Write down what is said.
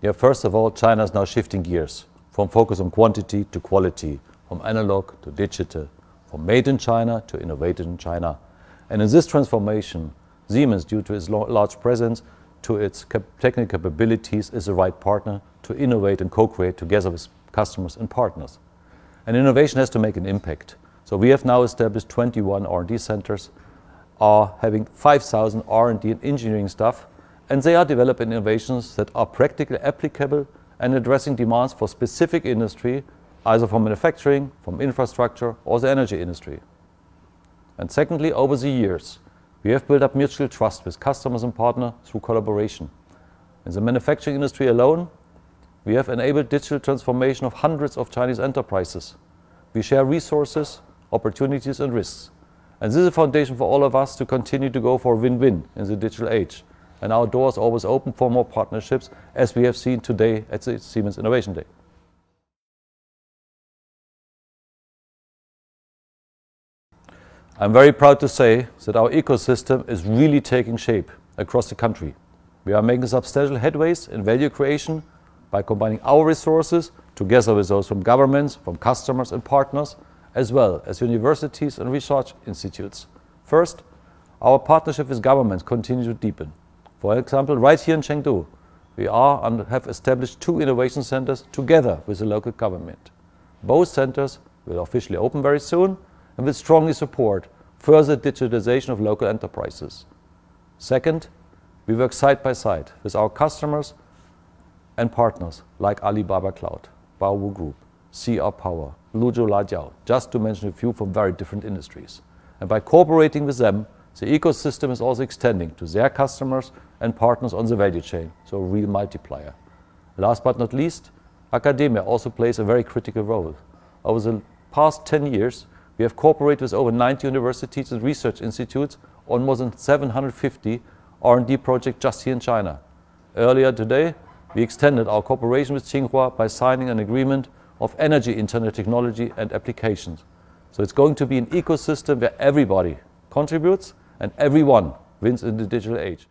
Yeah, first of all, China is now shifting gears from focus on quantity to quality, from analog to digital, from made in China to innovated in China. And in this transformation, Siemens, due to its large presence, to its cap technical capabilities, is the right partner to innovate and co-create together with customers and partners. And innovation has to make an impact. So we have now established 21 R&D centers, are having 5,000 R&D and engineering staff, and they are developing innovations that are practically applicable and addressing demands for specific industry, either from manufacturing, from infrastructure, or the energy industry. And secondly, over the years, we have built up mutual trust with customers and partners through collaboration. In the manufacturing industry alone, we have enabled digital transformation of hundreds of Chinese enterprises. We share resources, opportunities, and risks. And this is a foundation for all of us to continue to go for win-win in the digital age. And our doors are always open for more partnerships, as we have seen today at the Siemens Innovation Day. I'm very proud to say that our ecosystem is really taking shape across the country. We are making substantial headways in value creation by combining our resources together with those from governments, from customers and partners, as well as universities and research institutes. First, our partnership with governments continues to deepen. For example, right here in Chengdu, we are and have established two innovation centers together with the local government. Both centers will officially open very soon and will strongly support further digitization of local enterprises. Second, we work side by side with our customers and partners like Alibaba Cloud, Baowu Group, CR Power, Luzhou Laojiao, just to mention a few from very different industries. And by cooperating with them, the ecosystem is also extending to their customers and partners on the value chain, so a real multiplier. Last but not least, academia also plays a very critical role. Over the past 10 years, we have cooperated with over 90 universities and research institutes on more than 750 R&D projects just here in China. Earlier today, we extended our cooperation with Tsinghua by signing an agreement of energy internet technology and applications. So it's going to be an ecosystem where everybody contributes and everyone wins in the digital age.